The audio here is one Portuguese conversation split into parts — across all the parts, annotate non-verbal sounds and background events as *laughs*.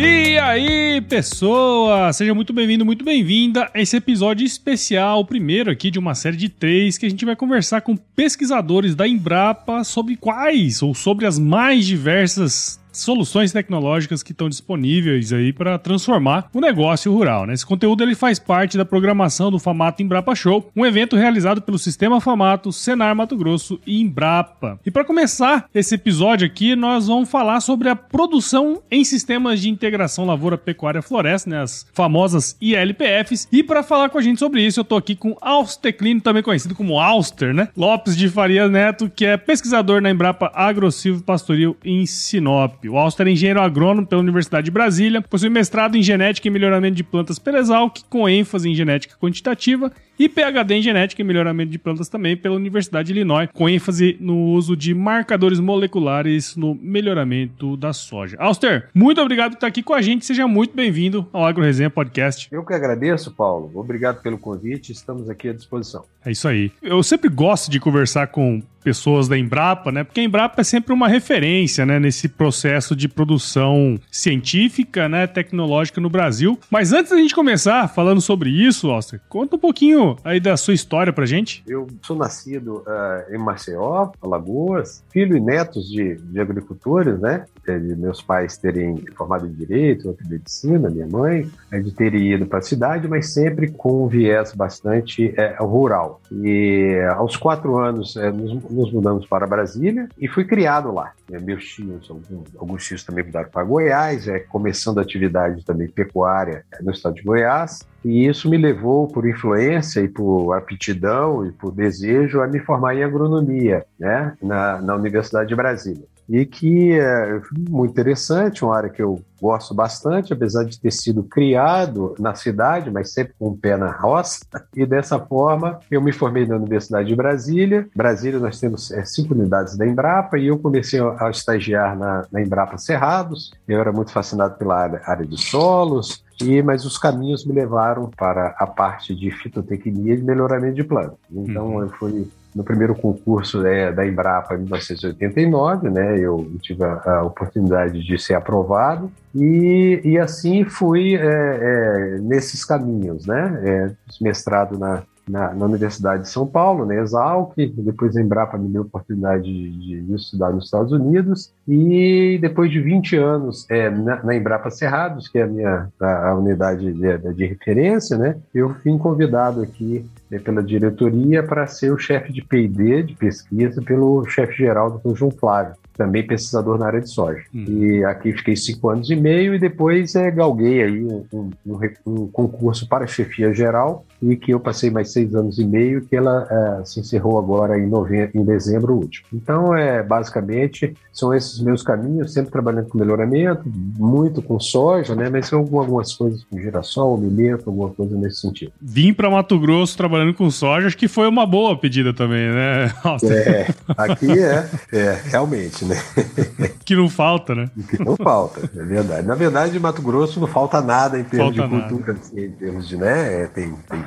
E aí, pessoa! Seja muito bem-vindo, muito bem-vinda a esse episódio especial, o primeiro aqui de uma série de três, que a gente vai conversar com pesquisadores da Embrapa sobre quais ou sobre as mais diversas soluções tecnológicas que estão disponíveis aí para transformar o negócio rural. Né? Esse conteúdo ele faz parte da programação do Famato Embrapa Show, um evento realizado pelo Sistema Famato, Senar Mato Grosso e Embrapa. E para começar esse episódio aqui, nós vamos falar sobre a produção em sistemas de integração lavoura pecuária floresta, né? as famosas ILPFs. E para falar com a gente sobre isso, eu estou aqui com Auster Clino, também conhecido como Auster, né? Lopes de Faria Neto, que é pesquisador na Embrapa Agrosilvo Pastoril em Sinop. O Auster é engenheiro agrônomo pela Universidade de Brasília, possui mestrado em genética e melhoramento de plantas pela Exalc, com ênfase em genética quantitativa, e PhD em genética e melhoramento de plantas também pela Universidade de Illinois, com ênfase no uso de marcadores moleculares no melhoramento da soja. Auster, muito obrigado por estar aqui com a gente, seja muito bem-vindo ao Agro Resenha Podcast. Eu que agradeço, Paulo. Obrigado pelo convite, estamos aqui à disposição. É isso aí. Eu sempre gosto de conversar com pessoas da Embrapa, né? Porque a Embrapa é sempre uma referência, né, nesse processo de produção científica, né, tecnológica no Brasil. Mas antes da gente começar falando sobre isso, Oster, conta um pouquinho aí da sua história pra gente. Eu sou nascido uh, em Maceió, Alagoas, filho e netos de, de agricultores, né? De meus pais terem formado em Direito, outro em Medicina, minha mãe, de terem ido para a cidade, mas sempre com um viés bastante é, rural. E aos quatro anos é, nos, nos, mudamos para Brasília e fui criado lá. Meus tios, alguns, alguns tios também mudaram para Goiás, é, começando atividade também pecuária no estado de Goiás. E isso me levou, por influência e por aptidão e por desejo, a me formar em agronomia né, na, na Universidade de Brasília e que é muito interessante, uma área que eu gosto bastante, apesar de ter sido criado na cidade, mas sempre com o um pé na roça. E dessa forma, eu me formei na Universidade de Brasília. Brasília, nós temos é, cinco unidades da Embrapa e eu comecei a estagiar na, na Embrapa Cerrados. Eu era muito fascinado pela área, área de solos, e, mas os caminhos me levaram para a parte de fitotecnia e melhoramento de plantas. Então, uhum. eu fui no primeiro concurso né, da Embrapa em 1989, né, eu tive a, a oportunidade de ser aprovado e, e assim fui é, é, nesses caminhos, né, é, mestrado na na, na, Universidade de São Paulo, na Exalc, depois a Embrapa me deu a oportunidade de, de, estudar nos Estados Unidos, e depois de 20 anos é, na, na, Embrapa Cerrados, que é a minha a, a unidade de, de, referência, né, eu fui convidado aqui né, pela diretoria para ser o chefe de P&D, de pesquisa, pelo chefe geral do João Flávio também pesquisador na área de soja. Hum. E aqui fiquei cinco anos e meio e depois é, galguei aí um, um, um, concurso para chefia geral e que eu passei mais seis anos e meio que ela é, se encerrou agora em, novembro, em dezembro último. Então, é basicamente, são esses meus caminhos, sempre trabalhando com melhoramento, muito com soja, né? Mas são algumas coisas com girassol, milheto, alguma coisa nesse sentido. Vim para Mato Grosso trabalhando com soja, acho que foi uma boa pedida também, né? *laughs* É, aqui é, é, realmente, né? *laughs* Que não falta, né? Que não falta, é verdade. Na verdade, em Mato Grosso não falta nada em termos falta de cultura, assim, em termos de, né? É, tem, tem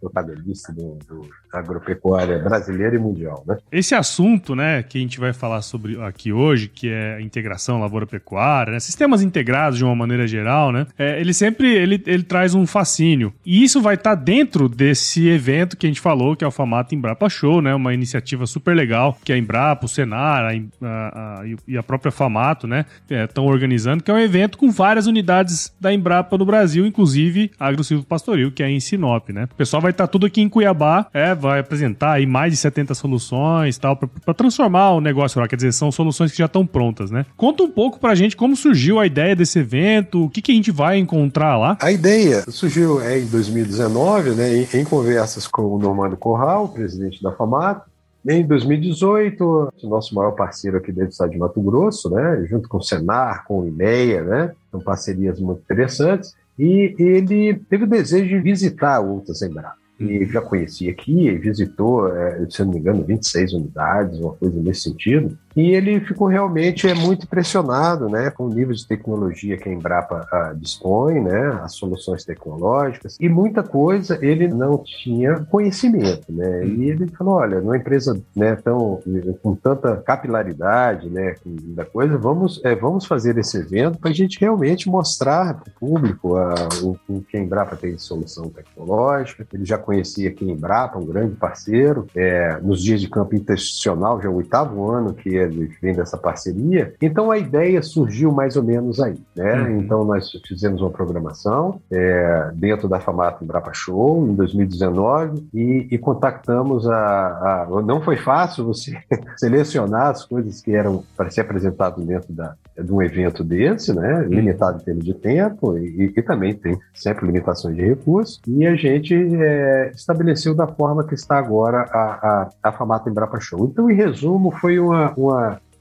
protagonista do, do agropecuária brasileira e mundial, né? Esse assunto, né, que a gente vai falar sobre aqui hoje, que é a integração lavoura-pecuária, né, sistemas integrados de uma maneira geral, né, é, ele sempre ele, ele traz um fascínio. E isso vai estar tá dentro desse evento que a gente falou, que é o Famato Embrapa Show, né, uma iniciativa super legal que a Embrapa, o Senar a, a, a, e a própria Famato, né, estão é, organizando, que é um evento com várias unidades da Embrapa no Brasil, inclusive a Agro Pastoril, que é em Sinop, né. O pessoal vai estar tá tudo aqui em Cuiabá, é, vai apresentar aí mais de 70 soluções tal, para transformar o negócio lá. Quer dizer, são soluções que já estão prontas, né? Conta um pouco pra gente como surgiu a ideia desse evento, o que, que a gente vai encontrar lá. A ideia surgiu é, em 2019, né, em, em conversas com o Normando Corral, presidente da FAMAT, em 2018, nosso maior parceiro aqui dentro do estado de Mato Grosso, né, junto com o Senar, com o IMEA, né, são parcerias muito interessantes, e ele teve o desejo de visitar outras Embrapa e já conhecia aqui, visitou, é, se não me engano, 26 unidades, uma coisa nesse sentido. E ele ficou realmente é, muito impressionado né, com o nível de tecnologia que a Embrapa a, ah, dispõe, né, as soluções tecnológicas, e muita coisa ele não tinha conhecimento. Né, e ele falou: olha, numa empresa né, tão, com tanta capilaridade né, da coisa, vamos, é, vamos fazer esse evento para a gente realmente mostrar para o público a, o, o que a Embrapa tem de solução tecnológica. Ele já conhecia aqui a Embrapa, um grande parceiro, é, nos dias de campo institucional, já é o oitavo ano que ele vem dessa parceria. Então a ideia surgiu mais ou menos aí. Né? Uhum. Então nós fizemos uma programação é, dentro da Famato Embrapa Show em 2019 e, e contactamos a, a, Não foi fácil você *laughs* selecionar as coisas que eram para ser apresentado dentro da, de um evento desse, né? Uhum. limitado em termos de tempo e, e, também tem sempre limitações de recursos. E a gente é, estabeleceu da forma que está agora a, a, a Famato Embrapa Show. Então, em resumo, foi uma, uma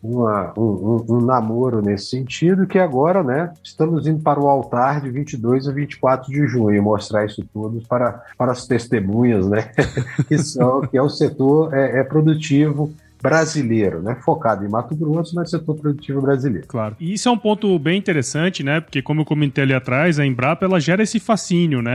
uma, um, um, um, namoro nesse sentido, que agora, né, estamos indo para o altar de 22 a 24 de junho, mostrar isso tudo para, para as testemunhas, né, *laughs* que, são, que é o setor é, é produtivo brasileiro, né? Focado em Mato Grosso, mas setor produtivo brasileiro. Claro. E isso é um ponto bem interessante, né? Porque como eu comentei ali atrás, a Embrapa ela gera esse fascínio, né?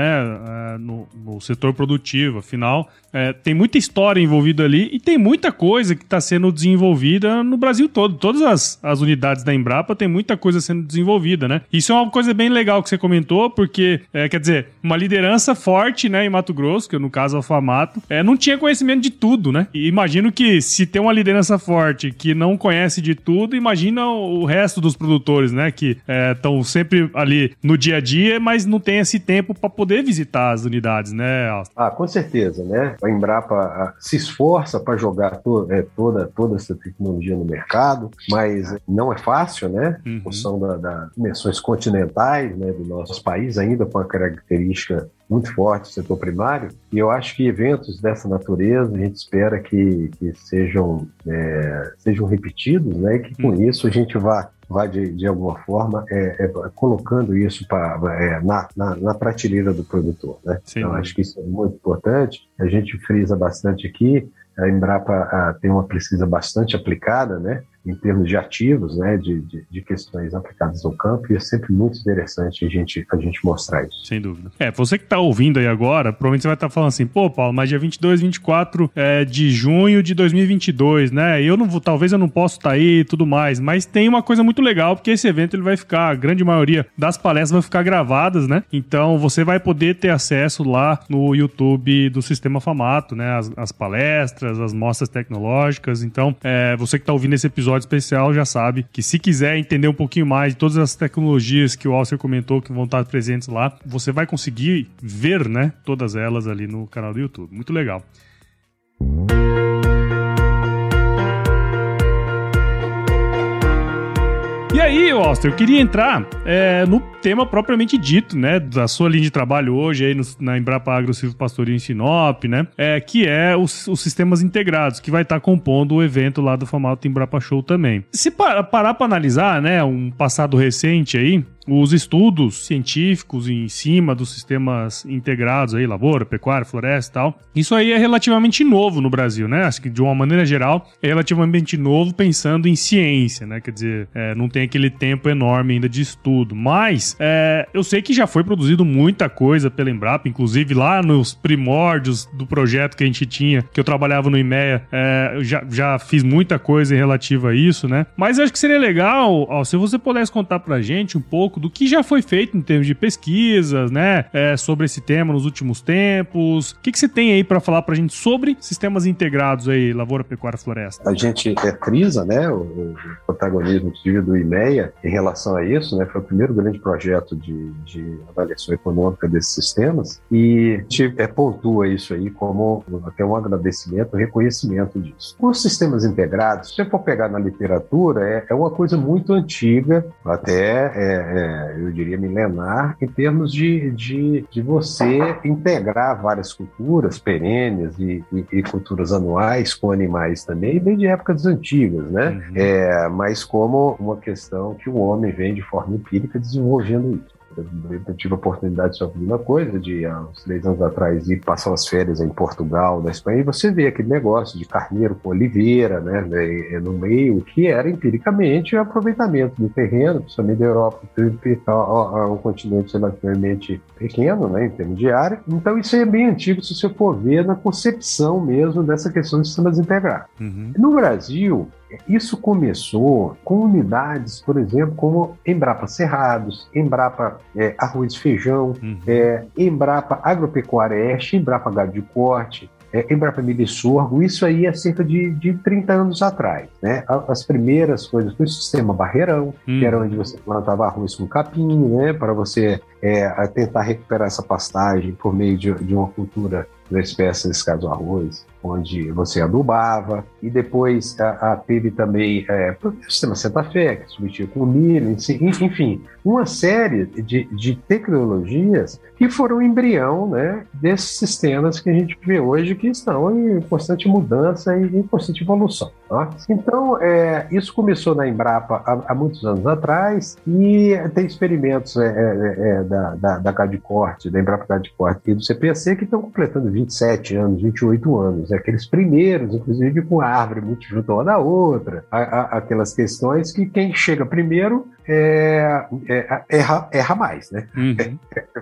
É, no, no setor produtivo. Afinal, é, tem muita história envolvida ali e tem muita coisa que está sendo desenvolvida no Brasil todo. Todas as, as unidades da Embrapa tem muita coisa sendo desenvolvida, né? Isso é uma coisa bem legal que você comentou, porque, é, quer dizer, uma liderança forte, né, em Mato Grosso, que no caso é o Famato, é, não tinha conhecimento de tudo, né? E imagino que se tem uma liderança forte que não conhece de tudo, imagina o resto dos produtores, né? Que estão é, sempre ali no dia a dia, mas não tem esse tempo para poder visitar as unidades, né? Ah, com certeza, né? A Embrapa se esforça para jogar to é, toda, toda essa tecnologia no mercado, mas não é fácil, né? Em uhum. função das da dimensões continentais né, do nosso país, ainda com a característica muito forte do setor primário, e eu acho que eventos dessa natureza a gente espera que, que sejam, é, sejam repetidos, né, e que com hum. isso a gente vá vai de, de alguma forma é, é, colocando isso pra, é, na, na, na, prateleira do produtor. Né? Sim, então, acho que isso é muito importante. A gente frisa bastante aqui. A Embrapa a, tem uma pesquisa bastante aplicada, né? Em termos de ativos, né, de, de, de, questões aplicadas ao campo, e é sempre muito interessante a gente, a gente mostrar isso. Sem dúvida. É, você que está ouvindo aí agora, provavelmente você vai estar tá falando assim, pô, Paulo, mas dia 22, 24 é, de junho de 2022, né, eu não vou, talvez eu não possa estar tá aí e tudo mais, mas tem uma coisa muito legal, porque esse evento ele vai ficar, a grande maioria das palestras vai ficar gravadas, né, então você vai poder ter acesso lá no YouTube do Sistema Famato, né, as, as palestras, as mostras tecnológicas, então é, você que está ouvindo esse episódio episódio especial já sabe que se quiser entender um pouquinho mais de todas as tecnologias que o Alcer comentou que vão estar presentes lá, você vai conseguir ver, né, todas elas ali no canal do YouTube. Muito legal. E aí, Oster, eu queria entrar é, no tema propriamente dito, né, da sua linha de trabalho hoje aí no, na Embrapa Agro Silvio em Sinop, né, é, que é os, os sistemas integrados, que vai estar tá compondo o evento lá do famoso Embrapa Show também. Se parar para analisar, né, um passado recente aí, os estudos científicos em cima dos sistemas integrados aí, lavoura, pecuária, floresta e tal. Isso aí é relativamente novo no Brasil, né? Acho que de uma maneira geral é relativamente novo pensando em ciência, né? Quer dizer, é, não tem aquele tempo enorme ainda de estudo. Mas é, eu sei que já foi produzido muita coisa pela Embrapa, inclusive lá nos primórdios do projeto que a gente tinha, que eu trabalhava no IMEA, é, já, já fiz muita coisa relativa a isso, né? Mas acho que seria legal, ó, se você pudesse contar pra gente um pouco pouco do que já foi feito em termos de pesquisas, né, é, sobre esse tema nos últimos tempos. O que, que você tem aí para falar para a gente sobre sistemas integrados aí, lavoura, pecuária, floresta? A gente é, frisa, né, o, o protagonismo do IMEA em relação a isso, né, foi o primeiro grande projeto de, de avaliação econômica desses sistemas e a é, pontua isso aí como até um agradecimento, um reconhecimento disso. Os sistemas integrados, se você for pegar na literatura, é, é uma coisa muito antiga, até é, é eu diria, milenar, em termos de, de, de você integrar várias culturas perenes e, e, e, culturas anuais com animais também, bem de épocas antigas, né? Uhum. É, mas como uma questão que o homem vem de forma empírica desenvolvendo isso. Eu tive a oportunidade de sofrer uma coisa, de há uns três anos atrás ir passar as férias em Portugal, na Espanha, e você vê aquele negócio de carneiro com oliveira, né, né no meio, que era empiricamente o aproveitamento do terreno, principalmente da Europa, um continente relativamente pequeno, né, em termos de área. Então isso é bem antigo, se você for ver na concepção mesmo dessa questão de sistemas integrados. Uhum. No Brasil, isso começou com unidades, por exemplo, como Embrapa Cerrados, Embrapa é, Arroz Feijão, uhum. é, Embrapa Agropecuária Este, Embrapa Gado de Corte, é, Embrapa Milho e Sorgo, isso aí é cerca de, de 30 anos atrás. Né? As primeiras coisas foi o sistema barreirão, uhum. que era onde você plantava arroz com capim, né? para você é, tentar recuperar essa pastagem por meio de, de uma cultura da espécie, nesse caso arroz, onde você adubava, e depois a, a teve também é, o sistema Santa Fé, que submetia com milho, enfim, uma série de, de tecnologias que foram embrião né, desses sistemas que a gente vê hoje que estão em constante mudança e em constante evolução. Tá? Então, é, isso começou na Embrapa há, há, muitos anos atrás e tem experimentos é, é, é da, da, da Cadicorte, da Embrapa Cadicorte e do CPC que estão completando 27 anos, 28 anos aqueles primeiros, inclusive com a árvore muito junto uma da outra, a, a, aquelas questões que quem chega primeiro é, é, erra, erra mais, né? Uhum.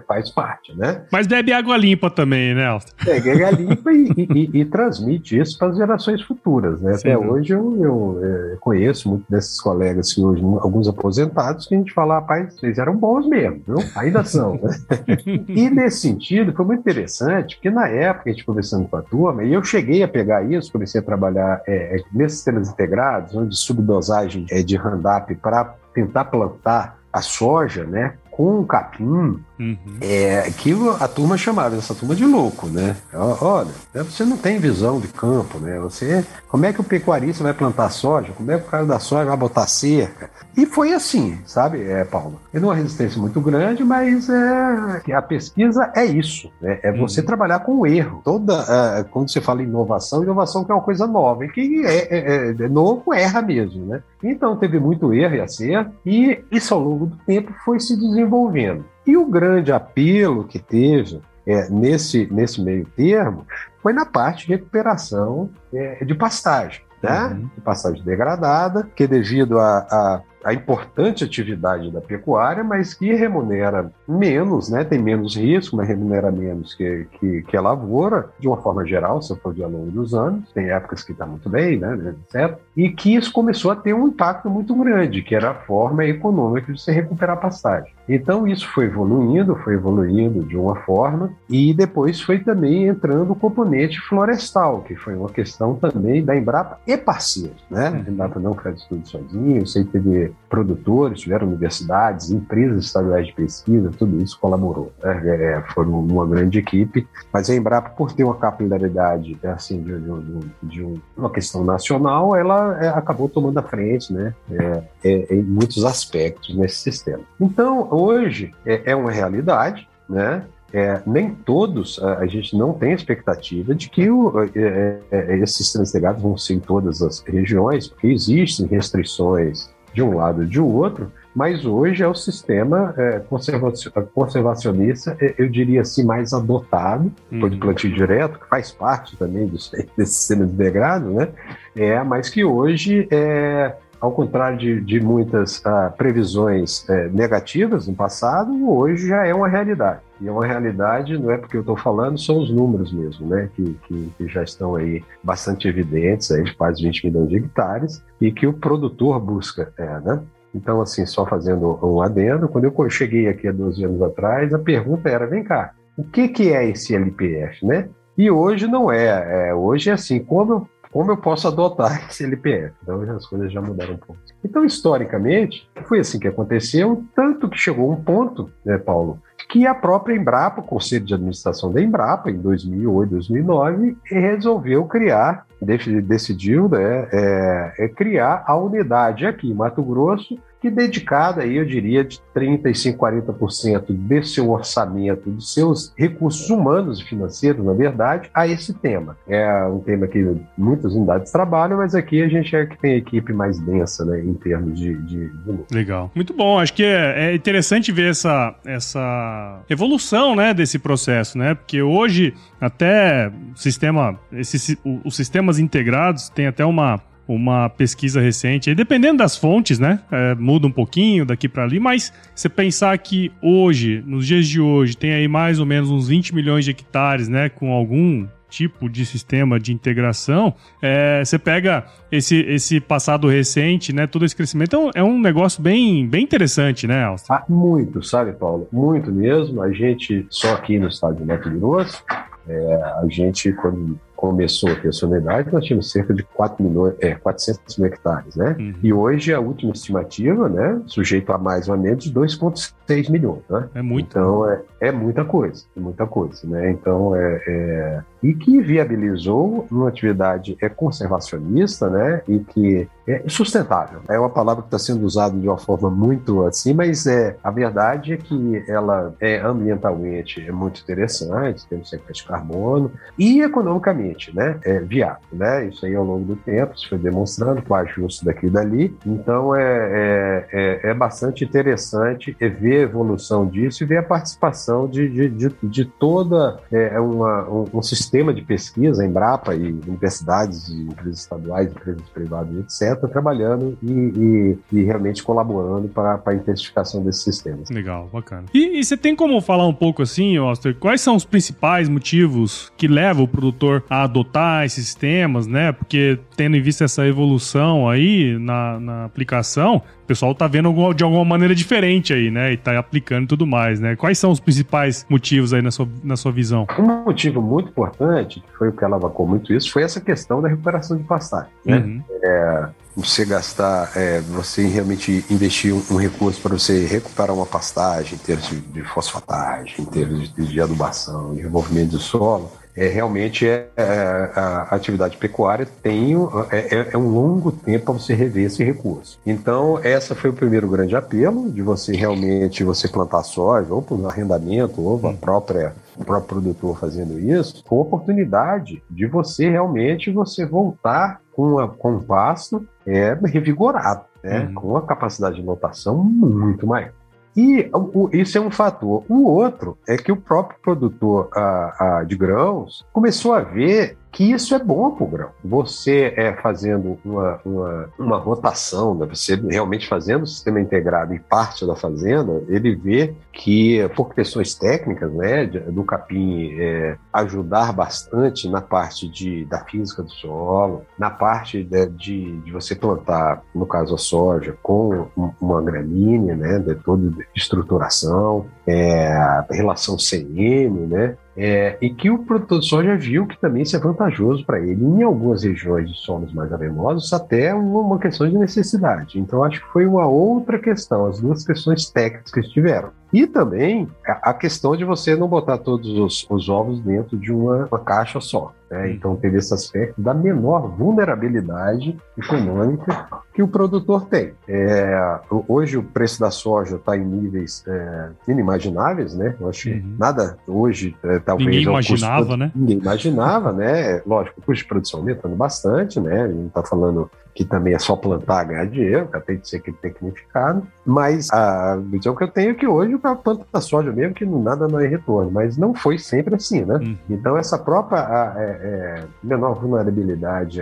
Faz parte, né? Mas bebe água limpa também, né, Alta? Bebe água limpa e, e, e, transmite isso para as gerações futuras, né? Sim, Até né? hoje eu, eu é, conheço muitos desses colegas que hoje, alguns aposentados, que a gente fala, rapaz, vocês eram bons mesmo, viu? Ainda são, né? *laughs* e nesse sentido, foi muito interessante, porque na época, a gente conversando com a turma, e eu cheguei a pegar isso, comecei a trabalhar é, é nesses sistemas integrados, onde subdosagem é, de Roundup para tentar plantar a soja, né, com um capim, uhum. é, que a turma chamava essa turma de louco, né? Olha, você não tem visão de campo, né? Você, como é que o pecuarista vai plantar soja? Como é que o cara da soja vai botar cerca? E foi assim, sabe, é, Paulo? É uma resistência muito grande, mas é, a pesquisa é isso, né? É você uhum. trabalhar com o erro. Toda, é, quando você fala em inovação, inovação que é uma coisa nova, e que é, é, é, novo erra mesmo, né? Então teve muito erro e acerto, e isso ao longo do tempo foi se desenvolvendo. E o grande apelo que teve é, nesse, nesse meio termo foi na parte de recuperação é, de pastagem. Né? Uhum. De pastagem degradada, que devido a, a a importante atividade da pecuária, mas que remunera menos, né? tem menos risco, mas remunera menos que, que, que a lavoura, de uma forma geral, se for de ao longo dos anos. Tem épocas que está muito bem, né? certo? E que isso começou a ter um impacto muito grande, que era a forma econômica de se recuperar a pastagem. Então isso foi evoluindo, foi evoluindo de uma forma, e depois foi também entrando o componente florestal, que foi uma questão também da Embrapa e parceiros. Né? A Embrapa não faz tudo sozinho, o CITB produtores, tiveram universidades, empresas estaduais de pesquisa, tudo isso colaborou. Né? É, foram uma grande equipe, mas a Embrapa, por ter uma capilaridade né, assim, de, de, de uma questão nacional, ela é, acabou tomando a frente né, é, é, em muitos aspectos nesse sistema. Então, hoje é, é uma realidade, né? É, nem todos, a, a, gente não tem expectativa de que o, é, é, esses translegados vão ser em todas as regiões, porque existem restrições de um lado e de outro, mas hoje é o sistema é, conservacionista, é, eu diria assim, mais adotado, uhum. de plantio direto, que faz parte também dos, *laughs* desse sistema de degrado, né? É, mas que hoje é, ao contrário de, de muitas ah, previsões é, negativas no passado, hoje já é uma realidade. E é uma realidade, não é porque eu estou falando, são os números mesmo, né? Que, que, que, já estão aí bastante evidentes, aí de quase 20 milhões de hectares, e que o produtor busca, é, né? Então, assim, só fazendo um adendo, quando eu cheguei aqui há 12 anos atrás, a pergunta era: vem cá, o que, que é esse LPF, né? E hoje não é. é hoje é assim, como eu como eu posso adotar *laughs* esse LPF. Então as coisas já mudaram um pouco. Então, historicamente, foi assim que aconteceu, tanto que chegou um ponto, né, Paulo, que a própria Embrapa, o Conselho de Administração da Embrapa, em 2008, 2009, resolveu criar, decidiu né, é, é criar a unidade aqui em Mato Grosso que dedicada eu diria, de 35%, 40% desse seu orçamento, dos seus recursos humanos e financeiros, na verdade, a esse tema. É um tema que muitas unidades trabalham, mas aqui a gente é que tem a equipe mais densa, né, em termos de, de, de... Legal. Muito bom. Acho que é, é, interessante ver essa, essa evolução, né, desse processo, né, porque hoje até sistema, esses, os sistemas integrados tem até uma uma pesquisa recente, e dependendo das fontes, né? É, muda um pouquinho daqui para ali, mas você pensar que hoje, nos dias de hoje, tem aí mais ou menos uns 20 milhões de hectares, né? Com algum tipo de sistema de integração, é, você pega esse, esse passado recente, né? Todo esse crescimento um, é um negócio bem, bem interessante, né, Alster? Ah, muito, sabe, Paulo? Muito mesmo. A gente, só aqui no estado de Mato Grosso, é, a gente, quando começou a ter a sua unidade, nós tínhamos cerca de 4 milhões, é, 400 mil hectares, né? Uhum. E hoje a última estimativa, né, sujeito a mais ou menos de 2,6 milhões, né? É muito. Então é, é muita coisa, é muita coisa, né? Então é, é, e que viabilizou uma atividade é conservacionista, né? E que é sustentável. É uma palavra que está sendo usada de uma forma muito assim, mas é a verdade é que ela é ambientalmente é muito interessante, tem um sequestro de carbono e economicamente, né? É viável, né? Isso aí ao longo do tempo se foi demonstrando com ajuste daqui e dali. Então é, é, é, é bastante interessante ver a evolução disso e ver a participação de, de, de, de toda é, uma, um, um sistema de pesquisa, Embrapa e universidades, e empresas estaduais, empresas privadas, etc., trabalhando e, e, e realmente colaborando para a intensificação desses sistemas. Legal, bacana. E, e, você tem como falar um pouco assim, Oster, quais são os principais motivos que levam o produtor a adotar esses sistemas, né? Porque tendo em vista essa evolução aí na, na aplicação, o pessoal tá vendo de alguma maneira diferente aí, né? E tá aplicando e tudo mais, né? Quais são os principais motivos aí na sua, na sua visão? Um motivo muito importante, que foi o que alavancou muito isso, foi essa questão da recuperação de pastagem, né? Uhum. É, você gastar, é, você realmente investir um, um recurso para você recuperar uma pastagem em termos de, de fosfatagem, em termos de, de adubação, de revolvimento do solo, é, realmente é, é, a atividade pecuária tem é, é, é um longo tempo para você rever esse recurso. Então, essa foi o primeiro grande apelo de você realmente você plantar soja, ou por arrendamento, ou a própria o próprio produtor fazendo isso, com a oportunidade de você realmente você voltar com, a, com um pasto é, revigorado, né? Uhum. com a capacidade de lotação muito maior. E isso é um fator. O outro é que o próprio produtor a, a, de grãos começou a ver que isso é bom para o grão. Você é fazendo uma, uma, uma rotação, né? você realmente fazendo o sistema integrado em parte da fazenda, ele vê que, por questões técnicas né, do capim, é, ajudar bastante na parte de, da física do solo, na parte de, de, de você plantar, no caso a soja, com uma gramínea, né, de toda estruturação, é, relação CM, né, é, e que o produtor de soja viu que também isso é vantajoso para ele. Em algumas regiões de solos mais arenosos, até uma questão de necessidade. Então, acho que foi uma outra questão, as duas questões técnicas que estiveram. E também a questão de você não botar todos os, os ovos dentro de uma, uma caixa só. Né? Então, teve esse aspecto da menor vulnerabilidade econômica que o produtor tem. É, hoje, o preço da soja está em níveis é, inimagináveis, né? Eu acho uhum. nada hoje, é, talvez. Ninguém imaginava, custo, né? Ninguém imaginava, né? Lógico, o custo de produção aumentando bastante, né? A gente está falando que também é só plantar, ganhar dinheiro, tem de ser tecnificado, mas a visão que eu tenho é que hoje o planta da soja mesmo, que nada não é retorno, mas não foi sempre assim, né? Uhum. Então essa própria a, é, é, menor vulnerabilidade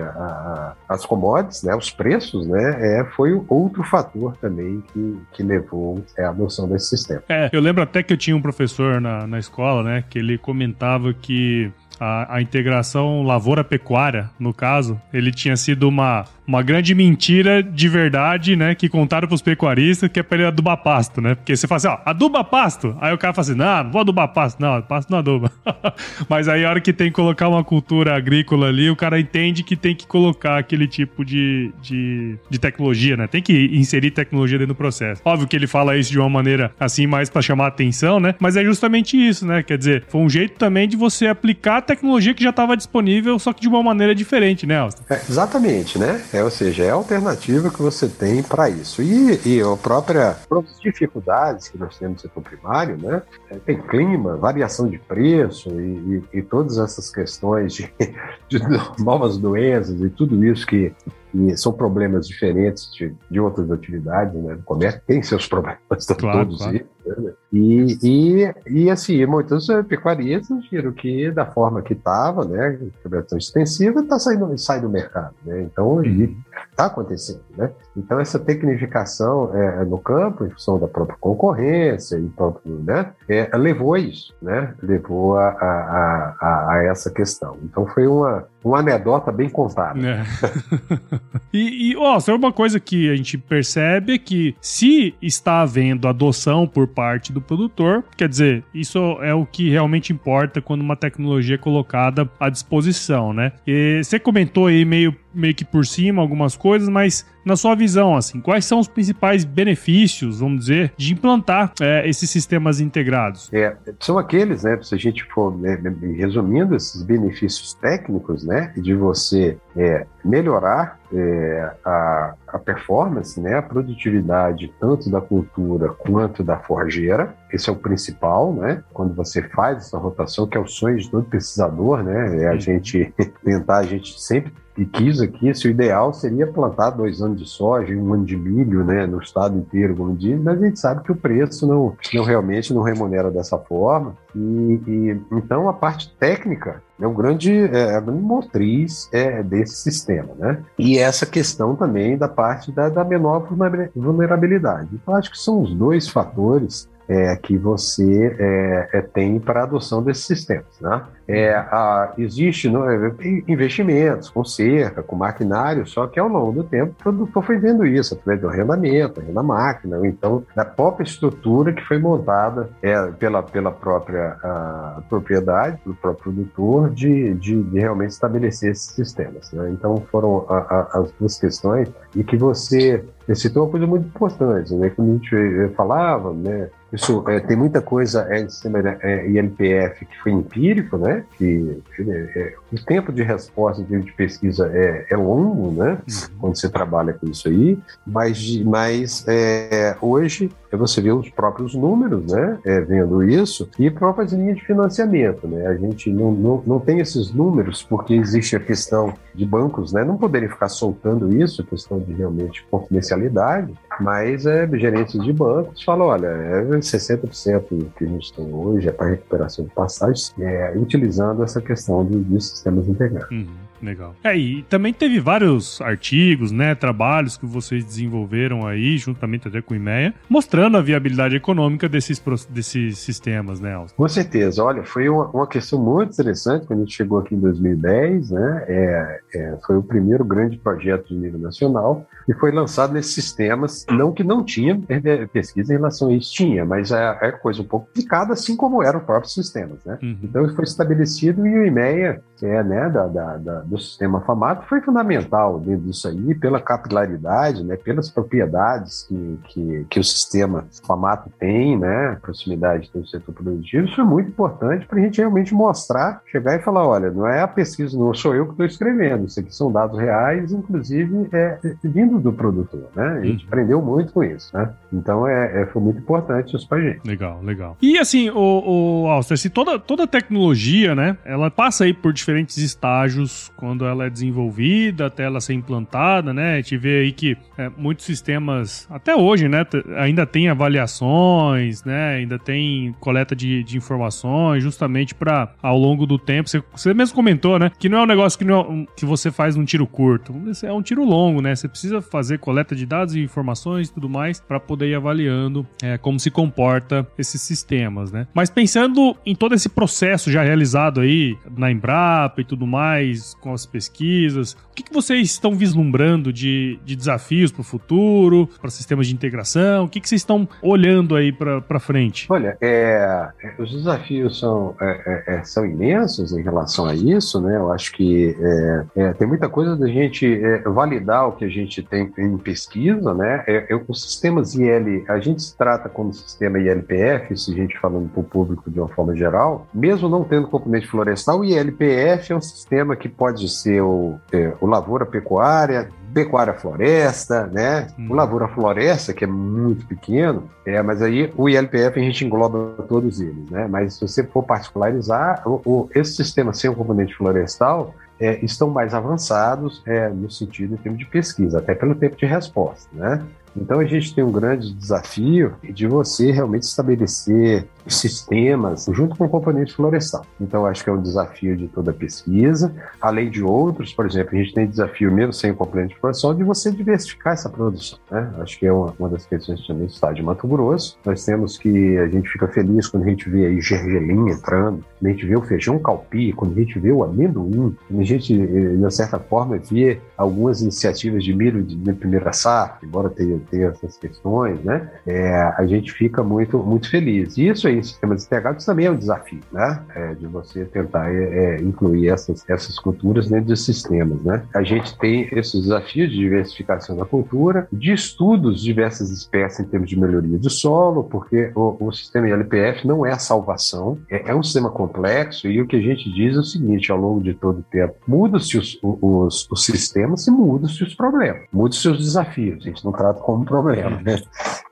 às commodities, né, os preços, né, é, foi outro fator também que, que levou é, a adoção desse sistema. É, eu lembro até que eu tinha um professor na, na escola, né, que ele comentava que a, a integração lavoura-pecuária, no caso, ele tinha sido uma, uma grande mentira de verdade, né? Que contaram pros pecuaristas que é pra ele adubar pasto, né? Porque você fala assim, ó, aduba pasto. Aí o cara fala assim, não, não vou adubar pasto. Não, pasto não aduba. *laughs* Mas aí a hora que tem que colocar uma cultura agrícola ali, o cara entende que tem que colocar aquele tipo de, de, de tecnologia, né? Tem que inserir tecnologia dentro do processo. Óbvio que ele fala isso de uma maneira assim, mais para chamar atenção, né? Mas é justamente isso, né? Quer dizer, foi um jeito também de você aplicar tecnologia que já estava disponível, só que de uma maneira diferente, né, Austin? É, exatamente, né? É, É, ou seja, é a alternativa que você tem para isso. E, e a própria próprias dificuldades que nós temos no setor primário, né? É, tem clima, variação de preço e, e, e todas essas questões de, *laughs* de novas doenças e tudo isso que e são problemas diferentes de, de outras atividades, né? O comércio tem seus problemas claro, todos claro. Né? E, e, e assim, muitos pecuaristas viram que da forma que estava, né, cobertura extensiva, está saindo sai do mercado, né? Então está acontecendo, né? Então essa tecnificação é, no campo, em função da própria concorrência e próprio, né, é, levou a isso, né? Levou a, a, a, a essa questão. Então foi uma uma anedota bem contada. É. *laughs* e, e ó, só uma coisa que a gente percebe é que se está havendo adoção por parte do produtor, quer dizer, isso é o que realmente importa quando uma tecnologia é colocada à disposição, né? E você comentou aí meio meio que por cima algumas coisas, mas na sua visão, assim, quais são os principais benefícios, vamos dizer, de implantar é, esses sistemas integrados? É, são aqueles, né, se a gente for né, resumindo, esses benefícios técnicos, né, de você é, melhorar é, a, a, performance, né, a produtividade tanto da cultura quanto da forjeira. Esse é o principal, né? Quando você faz essa rotação, que é o sonho de todo pesquisador, né? É a gente *laughs* tentar, a gente sempre e quis aqui, se o ideal seria plantar dois anos de soja e um ano de milho, né, no estado inteiro, como diz, mas a gente sabe que o preço não, não realmente não remunera dessa forma. E, e então a parte técnica é um grande, é, a grande motriz é, desse sistema, né? E essa questão também da parte da, da menor vulnerabilidade. Então, acho que são os dois fatores é, que você é, é, tem para a adoção desses sistemas. Né? É, a, existe no, é, investimentos com cerca, com maquinário, só que ao longo do tempo o produtor foi vendo isso através do arrendamento, da máquina, ou então da própria estrutura que foi montada é, pela, pela própria a, propriedade, pelo próprio produtor, de, de, de, realmente estabelecer esses sistemas. Né? Então foram a, as duas questões e que você citou uma coisa muito importante, né? Quando a gente falava, né? Isso é, tem muita coisa é, sistema é, ILPF que foi empírico, né? Que é, o tempo de resposta de, de pesquisa é, é longo, né? Uhum. Quando você trabalha com isso aí, mas, mas é, hoje você vê os próprios números, né? É, vendo isso e próprias linhas de financiamento, né? A gente não, não, não tem esses números porque existe a questão de bancos, né? Não poderem ficar soltando isso, questão de realmente confidencialidade, mas é, gerentes de bancos falam, olha, é 60% que a gente tem hoje é para recuperação de passagens, é, utilizando essa questão de, de sistemas integrados. Uhum. Legal. É, e também teve vários artigos, né, trabalhos que vocês desenvolveram aí, juntamente até com o IMEA, mostrando a viabilidade econômica desses, desses sistemas, né, Alcio? Com certeza. Olha, foi uma, uma questão muito interessante quando a gente chegou aqui em 2010, né, é, é, foi o primeiro grande projeto de nível nacional e foi lançado nesses sistemas, não que não tinha é, pesquisa em relação a isso, tinha, mas é, é coisa um pouco complicada, assim como eram os próprios sistemas, né. Uhum. Então, foi estabelecido e o IMEA, é, né, da, da, da do sistema FAMATO foi fundamental dentro disso aí, pela capilaridade, né, pelas propriedades que, que, que o sistema FAMATO tem, né, proximidade do setor produtivo, isso é muito importante para a gente realmente mostrar, chegar e falar, olha, não é a pesquisa, não sou eu que estou escrevendo, isso aqui são dados reais, inclusive é, é vindo do produtor, né, a gente uhum. aprendeu muito com isso, né, então é, é, foi muito importante isso para a gente. Legal, legal. E assim, o, o Alster, se toda, toda tecnologia, né, ela passa aí por diferentes estágios quando ela é desenvolvida até ela ser implantada, né? A gente vê aí que é, muitos sistemas, até hoje, né, ainda tem avaliações, né? Ainda tem coleta de, de informações, justamente para ao longo do tempo. Você, você, mesmo comentou, né? Que não é um negócio que, não é, que você faz num tiro curto. É um tiro longo, né? Você precisa fazer coleta de dados e informações e tudo mais para poder ir avaliando é, como se comporta esses sistemas, né? Mas pensando em todo esse processo já realizado aí na Embrapa e tudo mais, com as pesquisas? O que, que vocês estão vislumbrando de, de desafios para o futuro, para sistemas de integração? O que, que vocês estão olhando aí para frente? Olha, é, os desafios são, é, é, é, são imensos em relação a isso, né? Eu acho que é, é, tem muita coisa da gente validar o que a gente tem em pesquisa, né? É, os sistemas IL, a gente se trata como sistema ILPF, se a gente falando para o público de uma forma geral, mesmo não tendo componente florestal, o ILPF é um sistema que pode ser o, é, o lavoura pecuária, pecuária floresta, né? Hum. O lavoura floresta, que é muito pequeno, é, mas aí o ILPF a gente engloba todos eles, né? Mas se você for particularizar, o, o, esse sistema sem o componente florestal é, estão mais avançados é, no sentido em termos de pesquisa, até pelo tempo de resposta, né? Então a gente tem um grande desafio de você realmente estabelecer sistemas junto com o componente florestal. Então acho que é um desafio de toda a pesquisa, além de outros, por exemplo, a gente tem desafio mesmo sem componente florestal de você diversificar essa produção. Né? Acho que é uma, uma das questões que também está de Mato Grosso. Nós temos que a gente fica feliz quando a gente vê aí gergelim entrando, quando a gente vê o feijão calpi, quando a gente vê o amendoim, quando a gente, de certa forma, vê algumas iniciativas de milho de, de primeira safra, embora tenha ter essas questões, né? É, a gente fica muito, muito feliz. E isso aí, sistemas integrados também é um desafio, né? É, de você tentar é, é, incluir essas, essas culturas dentro dos sistemas, né? A gente tem esses desafios de diversificação da cultura, de estudos de diversas espécies em termos de melhoria do solo, porque o, o sistema ILPF não é a salvação, é, é, um sistema complexo e o que a gente diz é o seguinte, ao longo de todo o tempo, muda-se os, os, os sistemas e muda-se os problemas, muda-se os desafios. A gente não trata como problema, né?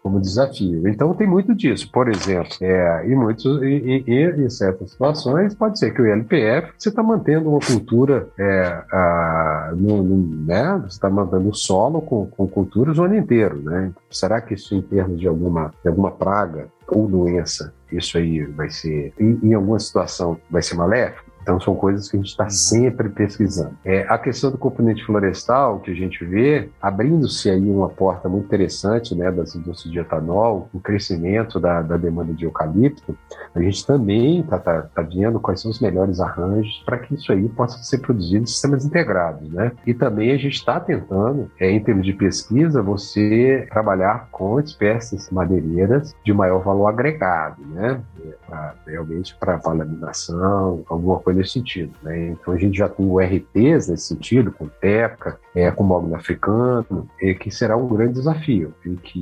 como desafio. Então tem muito disso. Por exemplo, é, em, muitos, e, em certas situações pode ser que o ILPF você está mantendo uma cultura, é, a, no, no, né? Você está mantendo o solo com, com culturas o ano inteiro, né? Será que isso em termos de alguma, de alguma praga ou doença, isso aí vai ser, em, em alguma situação, vai ser maléfico? Então, são coisas que a gente está sempre pesquisando. É, a questão do componente florestal, que a gente vê, abrindo-se aí uma porta muito interessante né, das indústrias de etanol, o crescimento da, da demanda de eucalipto, a gente também está tá, tá vendo quais são os melhores arranjos para que isso aí possa ser produzido em sistemas integrados. Né? E também a gente está tentando, é, em termos de pesquisa, você trabalhar com espécies madeireiras de maior valor agregado, né? É, pra, realmente para validação, alguma coisa nesse sentido. Né? Então a gente já tem o RTs nesse sentido, com TEPCA, é, com mogno africano, é, que será um grande desafio e que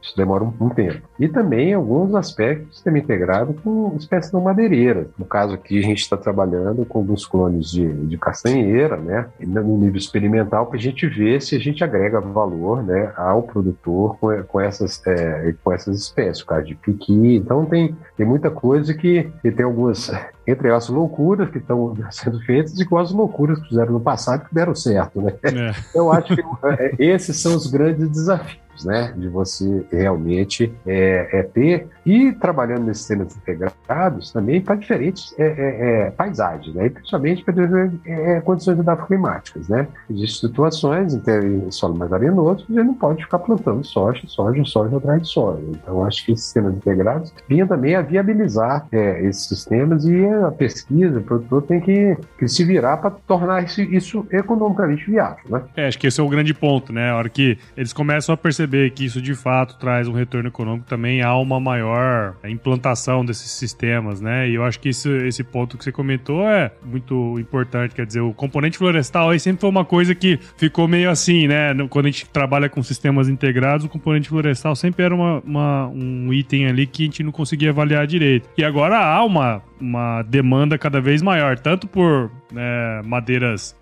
isso demora um, um tempo. E também alguns aspectos do sistema integrado com espécies não madeireiras. No caso aqui, a gente está trabalhando com alguns clones de, de castanheira, né, no nível experimental, para a gente ver se a gente agrega valor né, ao produtor com, com, essas, é, com essas espécies, o caso de piqui. Então, tem, tem muita coisa que, que tem algumas entre as loucuras que estão *laughs* sendo feitas e com as loucuras que fizeram no passado que deram certo, né? É. Eu acho que é, esses são os grandes desafios né? De você realmente é, é ter e trabalhando nesses sistemas integrados também para diferentes é, é, é, paisagens, né? E principalmente para é, condições climáticas, né? Existem situações em ter solo mais arenoso você não pode ficar plantando soja, soja, soja atrás de soja. Então acho que esses sistemas integrados vinham também a viabilizar esses sistemas e a pesquisa, o produtor tem que, que se virar para tornar isso, isso economicamente viável, né? É, acho que esse é o grande ponto, né? A hora que eles começam a perceber perceber que isso de fato traz um retorno econômico, também há uma maior implantação desses sistemas, né? E eu acho que isso, esse ponto que você comentou é muito importante. Quer dizer, o componente florestal aí sempre foi uma coisa que ficou meio assim, né? Quando a gente trabalha com sistemas integrados, o componente florestal sempre era uma, uma um item ali que a gente não conseguia avaliar direito. E agora há uma uma demanda cada vez maior, tanto por né, madeiras,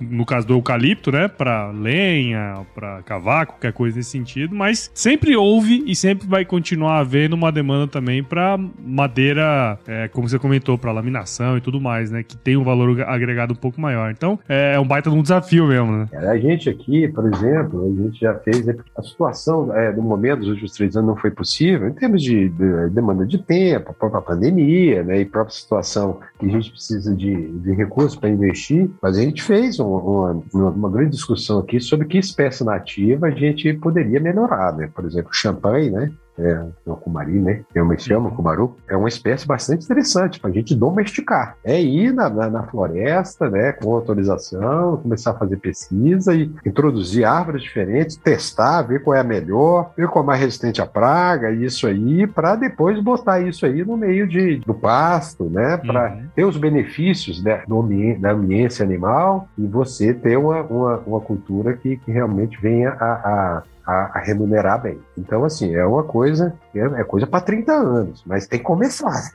no caso do eucalipto, né, para lenha, para cavaco, qualquer coisa nesse sentido, mas sempre houve e sempre vai continuar havendo uma demanda também para madeira, é, como você comentou, para laminação e tudo mais, né, que tem um valor agregado um pouco maior. Então, é, é um baita de um desafio mesmo, né? A gente aqui, por exemplo, a gente já fez a situação é, no momento dos últimos três anos não foi possível em termos de, de demanda de tempo, a própria pandemia, né, e própria situação que a gente precisa de, de recursos para investir, mas a gente fez uma, uma, uma, grande discussão aqui sobre que espécie nativa a gente poderia melhorar, né? Por exemplo, champanhe, né? É, o cumari, né? É uma chama, cumaru, é uma espécie bastante interessante para a gente domesticar. É ir na, na, na, floresta, né, com autorização, começar a fazer pesquisa e introduzir árvores diferentes, testar, ver qual é a melhor, ver qual é mais resistente à praga, isso aí, para depois botar isso aí no meio de, do pasto, né, para uhum. ter os benefícios né, do ambiente, da ambiência animal e você ter uma, uma, uma cultura que, que realmente venha a, a a, a remunerar bem. Então, assim, é uma coisa É, coisa para 30 anos, mas tem que começar.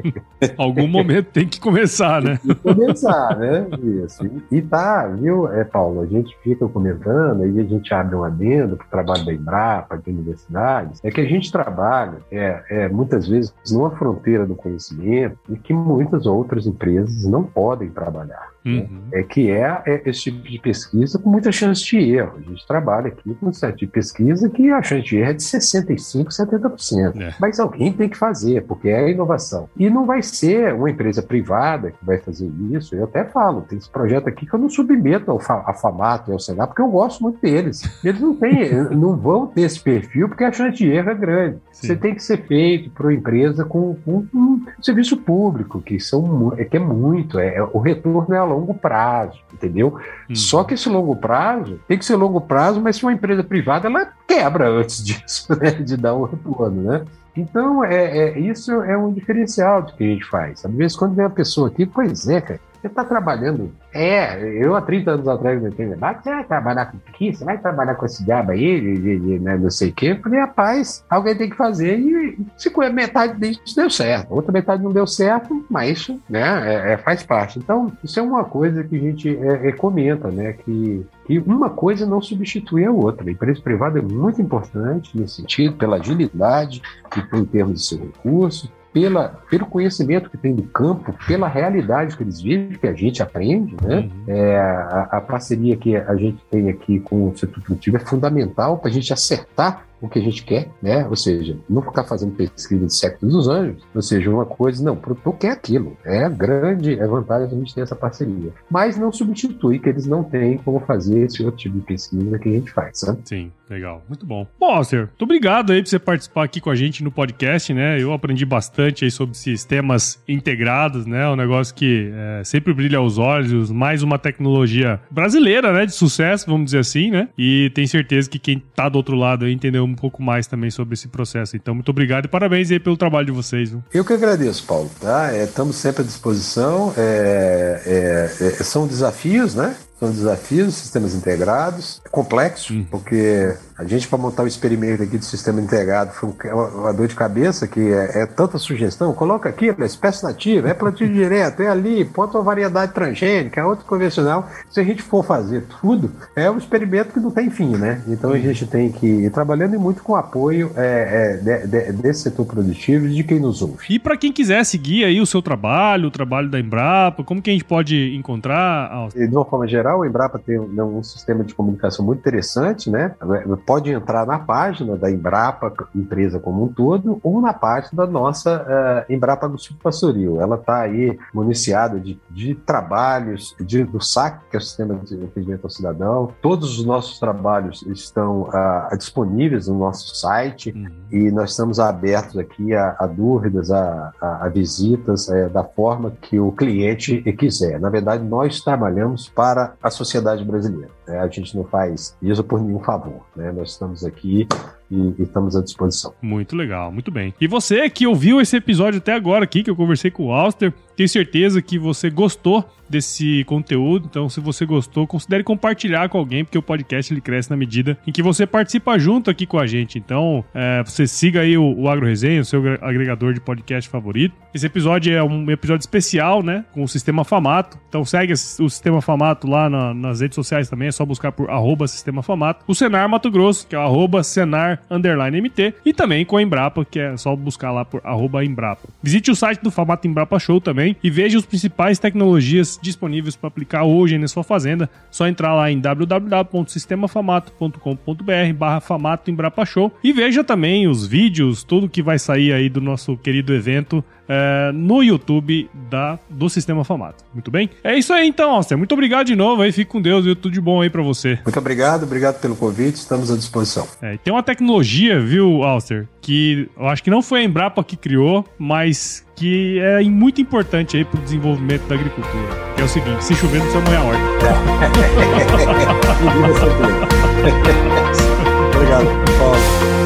*laughs* Algum momento tem que começar, né? Tem que começar, né? Isso. E, e tá, viu, é, Paulo? A gente fica comentando, aí a gente abre um adendo para o trabalho da Embrapa, de universidades, é que a gente trabalha é, é, muitas vezes numa fronteira do conhecimento e que muitas outras empresas não podem trabalhar. Né? Uhum. É que é, é, esse tipo de pesquisa com muita chance de erro. A gente trabalha aqui com um certo de pesquisa que a chance de erro é de 65%, 70%. É. Mas alguém tem que fazer, porque é a inovação. E não vai ser uma empresa privada que vai fazer isso. Eu até falo, tem esse projeto aqui que eu não submeto ao a FAMATO e ao Senado, porque eu gosto muito deles. Eles não têm, *laughs* não vão ter esse perfil, porque a chance de erro é grande. Sim. Você tem que ser feito para uma empresa com, com, um serviço público, que, são, é, que é muito, é, é, o retorno é a longo prazo, entendeu? Hum. Só que esse longo prazo tem que ser longo prazo, mas se uma empresa privada, ela quebra antes *laughs* disso, né, de dar o retorno, né? Então, é, é, isso é um diferencial do que a gente faz. Às vezes, quando vem uma pessoa aqui, pois é, cara, você está trabalhando. É, eu há 30 anos atrás não entendi. Mas você vai trabalhar com aqui? Você vai trabalhar com esse diabo aí, de, de, de né, não sei o quê? Eu falei, rapaz, alguém tem que fazer. E se metade disso deu certo. Outra metade não deu certo, mas isso né, é, é, faz parte. Então, isso é uma coisa que a gente é, é, comenta, né? Que, que uma coisa não substitui a outra. A empresa privada é muito importante nesse sentido, pela agilidade, e em termos de seu recurso, pela, pelo conhecimento que tem do campo, pela realidade que eles vivem, que a gente aprende, né? Uhum. É, a, a, parceria que a gente tem aqui com o setor produtivo é fundamental para a gente acertar o que a gente quer, né? Ou seja, não ficar fazendo pesquisa de séculos dos anjos, ou seja, uma coisa, não, o produtor quer aquilo. É grande, é vantagem a gente ter essa parceria. Mas não substitui que eles não têm como fazer esse outro tipo de pesquisa que a gente faz, sabe? Sim, legal. Muito bom. Bom, Alcer, muito obrigado aí por você participar aqui com a gente no podcast, né? Eu aprendi bastante aí sobre sistemas integrados, né? Um negócio que é, sempre brilha aos olhos, mais uma tecnologia brasileira, né? De sucesso, vamos dizer assim, né? E tenho certeza que quem tá do outro lado aí entendeu um pouco mais também sobre esse processo. Então, muito obrigado e parabéns aí pelo trabalho de vocês. Viu? Eu que agradeço, Paulo. Tá? É, estamos sempre à disposição. É, é, é são desafios, né? São desafios, sistemas integrados, é complexo, hum. porque a gente, para montar o experimento aqui do sistema integrado, foi uma dor de cabeça, que é, é tanta sugestão. Coloca aqui, é espécie nativa, é plantio direto, é ali, bota uma variedade transgênica, é outro convencional. Se a gente for fazer tudo, é um experimento que não tem fim, né? Então a gente tem que ir trabalhando e muito com o apoio é, é, de, de, desse setor produtivo e de quem nos ouve. E para quem quiser seguir aí o seu trabalho, o trabalho da Embrapa, como que a gente pode encontrar? De uma forma geral, geral, a Embrapa tem um, um sistema de comunicação muito interessante, né? Pode entrar na página da Embrapa, empresa como um todo, ou na página da nossa uh, Embrapa do Pastoril. Ela está aí municiada de, de trabalhos, de, do SAC, que é o Sistema de Atendimento ao Cidadão. Todos os nossos trabalhos estão uh, disponíveis no nosso site uhum. e nós estamos abertos aqui a, a dúvidas, a, a, a visitas, é, da forma que o cliente quiser. Na verdade, nós trabalhamos para a sociedade brasileira. Né? A gente não faz isso por nenhum favor. Né? Nós estamos aqui e, e, estamos à disposição. Muito legal, muito bem. E você que ouviu esse episódio até agora aqui, que eu conversei com o Auster, tenho certeza que você gostou desse conteúdo. Então, se você gostou, considere compartilhar com alguém, porque o podcast ele cresce na medida em que você participa junto aqui com a gente. Então, é, você siga aí o, o Agro Resenha, o seu agregador de podcast favorito. Esse episódio é um episódio especial, né? Com o Sistema Famato. Então, segue o Sistema Famato lá na, nas redes sociais também. É só buscar por arroba Sistema Famato. O Senar Mato Grosso, que é o arroba Senar underline MT, e também com a Embrapa, que é só buscar lá por arroba Embrapa. Visite o site do Famato Embrapa Show também e veja os principais tecnologias disponíveis para aplicar hoje na sua fazenda. Só entrar lá em www.sistemafamato.com.br barra Famato Embrapa Show e veja também os vídeos, tudo que vai sair aí do nosso querido evento é, no YouTube da, do Sistema Famato. Muito bem? É isso aí então, Alster. Muito obrigado de novo aí. Fique com Deus e tudo de bom aí para você. Muito obrigado, obrigado pelo convite. Estamos à disposição. É, tem uma tecnologia, viu, Alster, que eu acho que não foi a Embrapa que criou, mas que é muito importante aí pro desenvolvimento da agricultura. Que é o seguinte, se chover não precisa morrer a horta. *laughs* *laughs* obrigado, Paulo.